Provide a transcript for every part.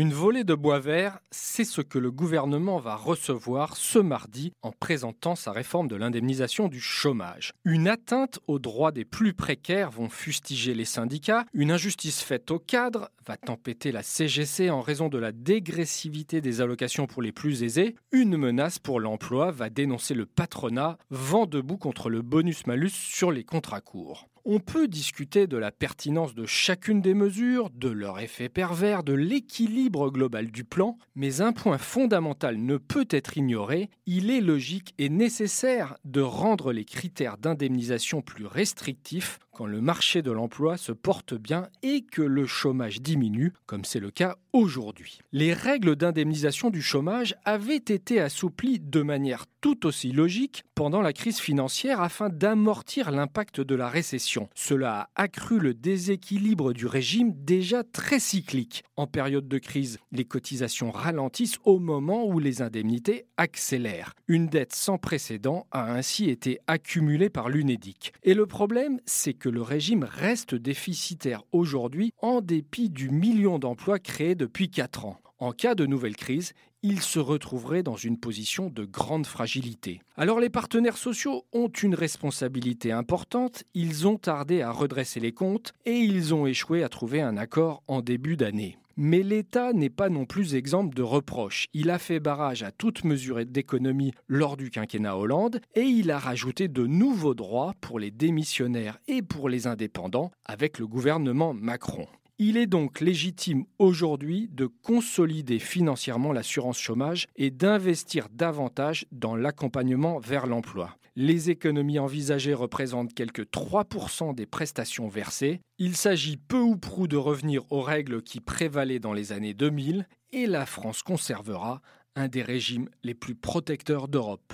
Une volée de bois vert, c'est ce que le gouvernement va recevoir ce mardi en présentant sa réforme de l'indemnisation du chômage. Une atteinte aux droits des plus précaires vont fustiger les syndicats, une injustice faite aux cadres va tempêter la CGC en raison de la dégressivité des allocations pour les plus aisés, une menace pour l'emploi va dénoncer le patronat, vent debout contre le bonus-malus sur les contrats courts. On peut discuter de la pertinence de chacune des mesures, de leur effet pervers, de l'équilibre global du plan, mais un point fondamental ne peut être ignoré, il est logique et nécessaire de rendre les critères d'indemnisation plus restrictifs quand le marché de l'emploi se porte bien et que le chômage diminue, comme c'est le cas aujourd'hui. Les règles d'indemnisation du chômage avaient été assouplies de manière tout aussi logique pendant la crise financière afin d'amortir l'impact de la récession. Cela a accru le déséquilibre du régime déjà très cyclique. En période de crise, les cotisations ralentissent au moment où les indemnités accélèrent. Une dette sans précédent a ainsi été accumulée par l'UNEDIC. Et le problème, c'est que le régime reste déficitaire aujourd'hui en dépit du million d'emplois créés depuis 4 ans. En cas de nouvelle crise, il se retrouverait dans une position de grande fragilité. Alors les partenaires sociaux ont une responsabilité importante, ils ont tardé à redresser les comptes et ils ont échoué à trouver un accord en début d'année. Mais l'État n'est pas non plus exemple de reproches. Il a fait barrage à toute mesure d'économie lors du quinquennat Hollande et il a rajouté de nouveaux droits pour les démissionnaires et pour les indépendants avec le gouvernement Macron. Il est donc légitime aujourd'hui de consolider financièrement l'assurance chômage et d'investir davantage dans l'accompagnement vers l'emploi. Les économies envisagées représentent quelques 3% des prestations versées. Il s'agit peu ou prou de revenir aux règles qui prévalaient dans les années 2000 et la France conservera un des régimes les plus protecteurs d'Europe.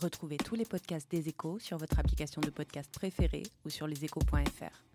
Retrouvez tous les podcasts des échos sur votre application de podcast préférée ou sur leséchos.fr.